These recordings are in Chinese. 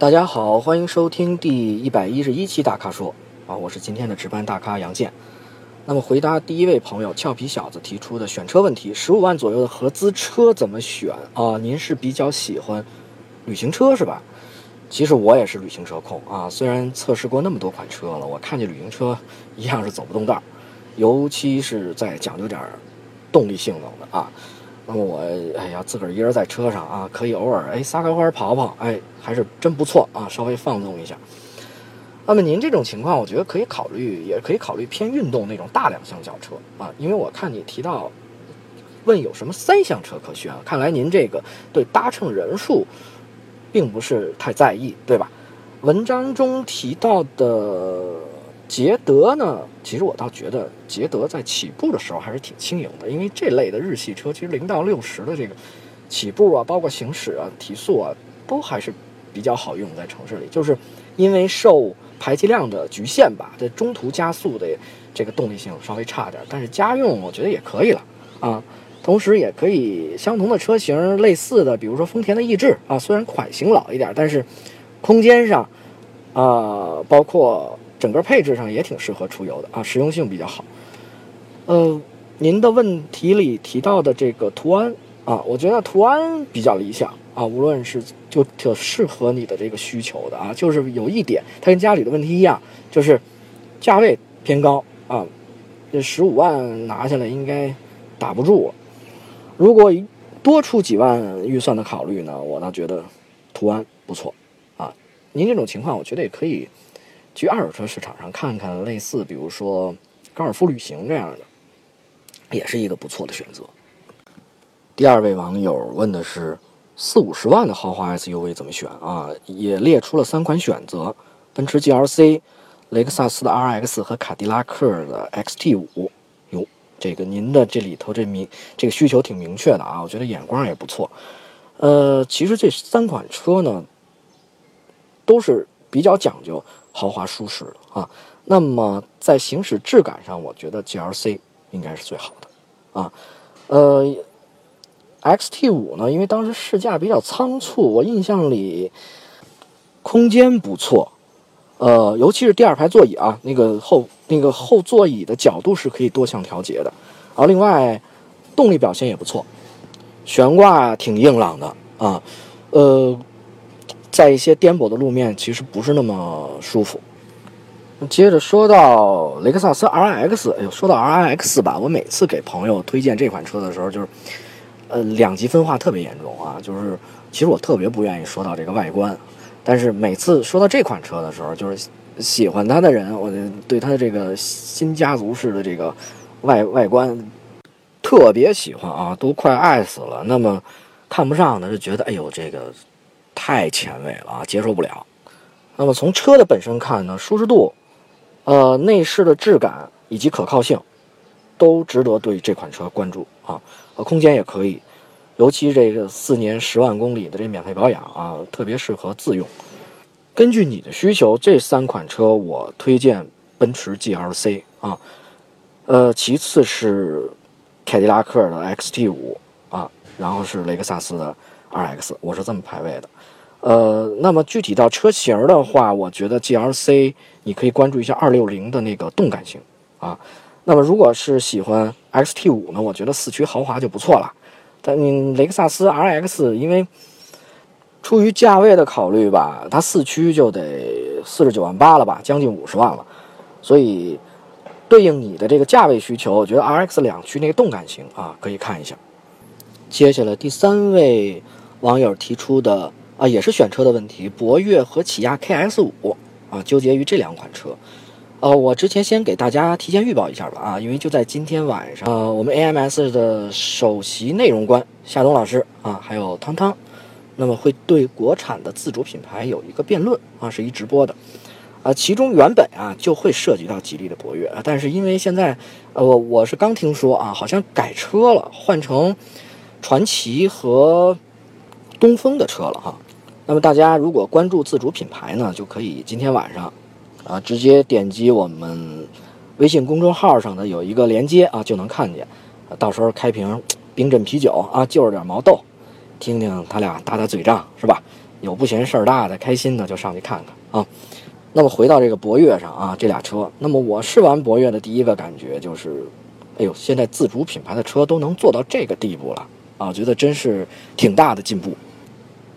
大家好，欢迎收听第一百一十一期大咖说啊，我是今天的值班大咖杨健。那么回答第一位朋友俏皮小子提出的选车问题：十五万左右的合资车怎么选啊？您是比较喜欢旅行车是吧？其实我也是旅行车控啊，虽然测试过那么多款车了，我看见旅行车一样是走不动道儿，尤其是在讲究点动力性能的啊。那么我哎呀，自个儿一人在车上啊，可以偶尔哎撒开花跑跑，哎，还是真不错啊，稍微放纵一下。那么您这种情况，我觉得可以考虑，也可以考虑偏运动那种大两厢轿车啊，因为我看你提到问有什么三厢车可选，看来您这个对搭乘人数并不是太在意，对吧？文章中提到的捷德呢，其实我倒觉得捷德在起步的时候还是挺轻盈的，因为这类的日系车其实零到六十的这个起步啊，包括行驶啊、提速啊，都还是比较好用，在城市里，就是因为受排气量的局限吧，这中途加速的这个动力性稍微差点，但是家用我觉得也可以了啊。同时也可以相同的车型类似的，比如说丰田的逸致啊，虽然款型老一点，但是空间上啊，包括整个配置上也挺适合出游的啊，实用性比较好。呃，您的问题里提到的这个途安啊，我觉得途安比较理想啊，无论是就挺适合你的这个需求的啊，就是有一点，它跟家里的问题一样，就是价位偏高啊，这十五万拿下来应该打不住。如果多出几万预算的考虑呢，我倒觉得途安不错啊。您这种情况，我觉得也可以去二手车市场上看看，类似比如说高尔夫旅行这样的，也是一个不错的选择。第二位网友问的是四五十万的豪华 SUV 怎么选啊？也列出了三款选择：奔驰 GLC、雷克萨斯的 RX 和凯迪拉克的 XT 五。哟，这个您的这里头这明这个需求挺明确的啊，我觉得眼光也不错。呃，其实这三款车呢，都是比较讲究豪华舒适的啊。那么在行驶质感上，我觉得 GLC 应该是最好的啊。呃，XT 五呢，因为当时试驾比较仓促，我印象里空间不错，呃，尤其是第二排座椅啊，那个后那个后座椅的角度是可以多项调节的。然后另外动力表现也不错，悬挂挺硬朗的啊，呃，在一些颠簸的路面其实不是那么舒服。接着说到雷克萨斯 RX，哎呦，说到 RX 吧，我每次给朋友推荐这款车的时候，就是，呃，两极分化特别严重啊。就是其实我特别不愿意说到这个外观，但是每次说到这款车的时候，就是喜欢它的人，我就对它的这个新家族式的这个外外观特别喜欢啊，都快爱死了。那么看不上的就觉得，哎呦，这个太前卫了啊，接受不了。那么从车的本身看呢，舒适度。呃，内饰的质感以及可靠性，都值得对这款车关注啊。呃，空间也可以，尤其这个四年十万公里的这免费保养啊，特别适合自用。根据你的需求，这三款车我推荐奔驰 GLC 啊，呃，其次是凯迪拉克的 XT 五啊，然后是雷克萨斯的 RX，我是这么排位的。呃，那么具体到车型的话，我觉得 GLC 你可以关注一下260的那个动感型啊。那么如果是喜欢 XT5 呢，我觉得四驱豪华就不错了。但你雷克萨斯 RX 因为出于价位的考虑吧，它四驱就得四十九万八了吧，将近五十万了。所以对应你的这个价位需求，我觉得 RX 两驱那个动感型啊，可以看一下。接下来第三位网友提出的。啊，也是选车的问题，博越和起亚 KS 五啊，纠结于这两款车。呃，我之前先给大家提前预报一下吧啊，因为就在今天晚上，呃，我们 AMS 的首席内容官夏东老师啊，还有汤汤，那么会对国产的自主品牌有一个辩论啊，是一直播的。啊，其中原本啊就会涉及到吉利的博越啊，但是因为现在，呃，我我是刚听说啊，好像改车了，换成传奇和东风的车了哈。那么大家如果关注自主品牌呢，就可以今天晚上，啊，直接点击我们微信公众号上的有一个连接啊，就能看见。到时候开瓶冰镇啤酒啊，就着点毛豆，听听他俩打打嘴仗是吧？有不嫌事儿大的、开心的就上去看看啊。那么回到这个博越上啊，这俩车，那么我试完博越的第一个感觉就是，哎呦，现在自主品牌的车都能做到这个地步了啊，觉得真是挺大的进步。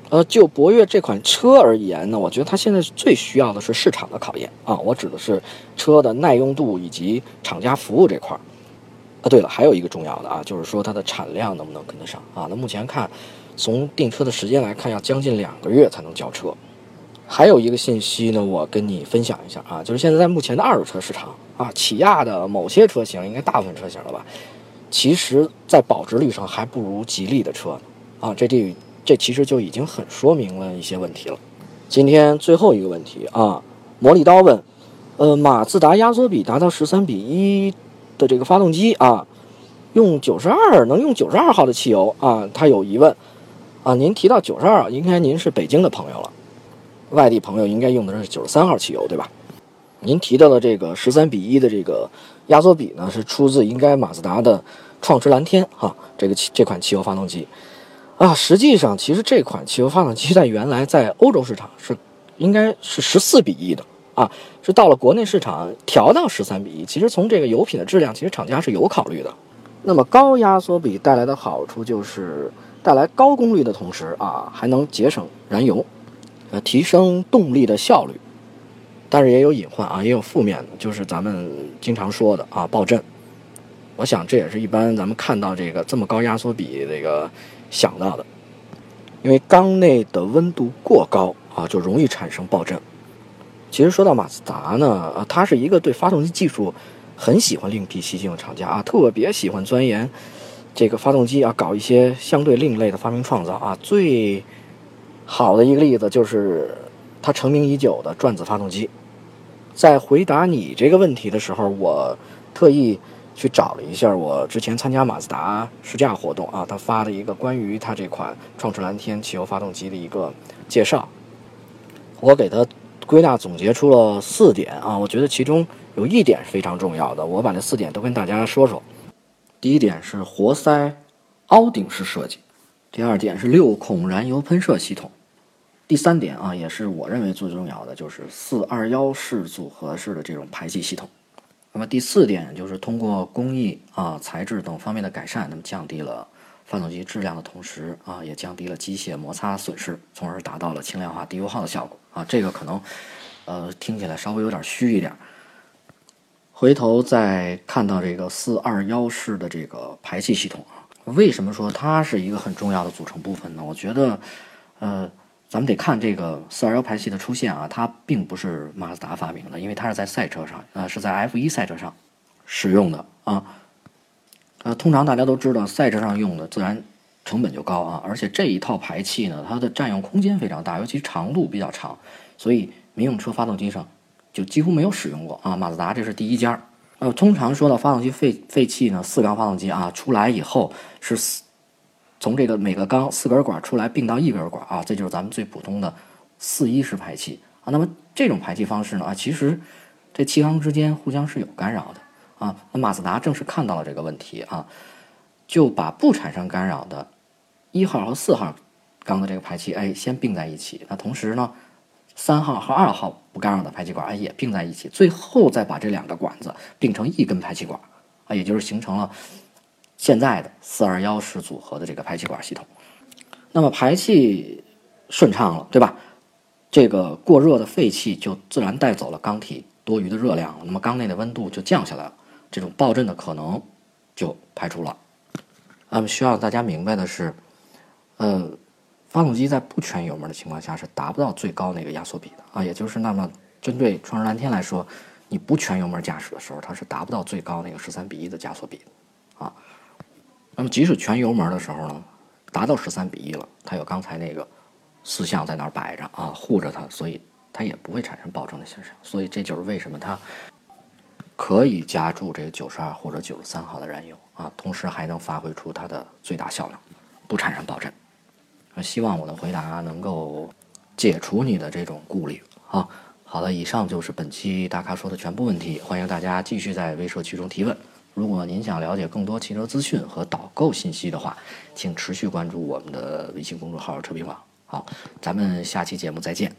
呃，就博越这款车而言呢，我觉得它现在最需要的是市场的考验啊，我指的是车的耐用度以及厂家服务这块儿。啊，对了，还有一个重要的啊，就是说它的产量能不能跟得上啊？那目前看，从订车的时间来看，要将近两个月才能交车。还有一个信息呢，我跟你分享一下啊，就是现在在目前的二手车市场啊，起亚的某些车型，应该大部分车型了吧，其实在保值率上还不如吉利的车啊，这这这其实就已经很说明了一些问题了。今天最后一个问题啊，魔力刀问，呃，马自达压缩比达到十三比一的这个发动机啊，用九十二能用九十二号的汽油啊，他有疑问啊，您提到九十二，应该您是北京的朋友了。外地朋友应该用的是九十三号汽油，对吧？您提到的这个十三比一的这个压缩比呢，是出自应该马自达的创驰蓝天哈，这个这款汽油发动机啊。实际上，其实这款汽油发动机在原来在欧洲市场是应该是十四比一的啊，是到了国内市场调到十三比一。其实从这个油品的质量，其实厂家是有考虑的。那么高压缩比带来的好处就是带来高功率的同时啊，还能节省燃油。呃，提升动力的效率，但是也有隐患啊，也有负面的，就是咱们经常说的啊，爆震。我想这也是一般咱们看到这个这么高压缩比这个想到的，因为缸内的温度过高啊，就容易产生爆震。其实说到马自达呢，啊，它是一个对发动机技术很喜欢另辟蹊径的厂家啊，特别喜欢钻研这个发动机啊，搞一些相对另类的发明创造啊，最。好的一个例子就是它成名已久的转子发动机。在回答你这个问题的时候，我特意去找了一下我之前参加马自达试驾活动啊，他发的一个关于它这款创驰蓝天汽油发动机的一个介绍。我给它归纳总结出了四点啊，我觉得其中有一点是非常重要的，我把这四点都跟大家说说。第一点是活塞凹顶式设计。第二点是六孔燃油喷射系统，第三点啊，也是我认为最重要的，就是四二幺式组合式的这种排气系统。那么第四点就是通过工艺啊、材质等方面的改善，那么降低了发动机质量的同时啊，也降低了机械摩擦损失，从而达到了轻量化、低油耗的效果啊。这个可能呃听起来稍微有点虚一点。回头再看到这个四二幺式的这个排气系统啊。为什么说它是一个很重要的组成部分呢？我觉得，呃，咱们得看这个四二幺排气的出现啊，它并不是马自达发明的，因为它是在赛车上，呃，是在 F 一赛车上使用的啊。呃，通常大家都知道，赛车上用的自然成本就高啊，而且这一套排气呢，它的占用空间非常大，尤其长度比较长，所以民用车发动机上就几乎没有使用过啊。马自达这是第一家。呃，通常说到发动机废废气呢，四缸发动机啊出来以后是四，从这个每个缸四根管出来并到一根管啊，这就是咱们最普通的四一式排气啊。那么这种排气方式呢啊，其实这气缸之间互相是有干扰的啊。那马自达正是看到了这个问题啊，就把不产生干扰的一号和四号缸的这个排气哎先并在一起，那同时呢。三号和二号不干扰的排气管哎也并在一起，最后再把这两个管子并成一根排气管，啊，也就是形成了现在的四二幺式组合的这个排气管系统。那么排气顺畅了，对吧？这个过热的废气就自然带走了缸体多余的热量，那么缸内的温度就降下来了，这种爆震的可能就排除了。那么需要大家明白的是，呃。发动机在不全油门的情况下是达不到最高那个压缩比的啊，也就是那么针对创世蓝天来说，你不全油门驾驶的时候，它是达不到最高那个十三比一的加速比的。那么即使全油门的时候呢，达到十三比一了，它有刚才那个四项在那儿摆着啊，护着它，所以它也不会产生爆震的现象。所以这就是为什么它可以加注这个九十二或者九十三号的燃油啊，同时还能发挥出它的最大效能，不产生爆震。希望我的回答能够解除你的这种顾虑啊！好了，以上就是本期大咖说的全部问题，欢迎大家继续在微社区中提问。如果您想了解更多汽车资讯和导购信息的话，请持续关注我们的微信公众号“车评网”。好，咱们下期节目再见。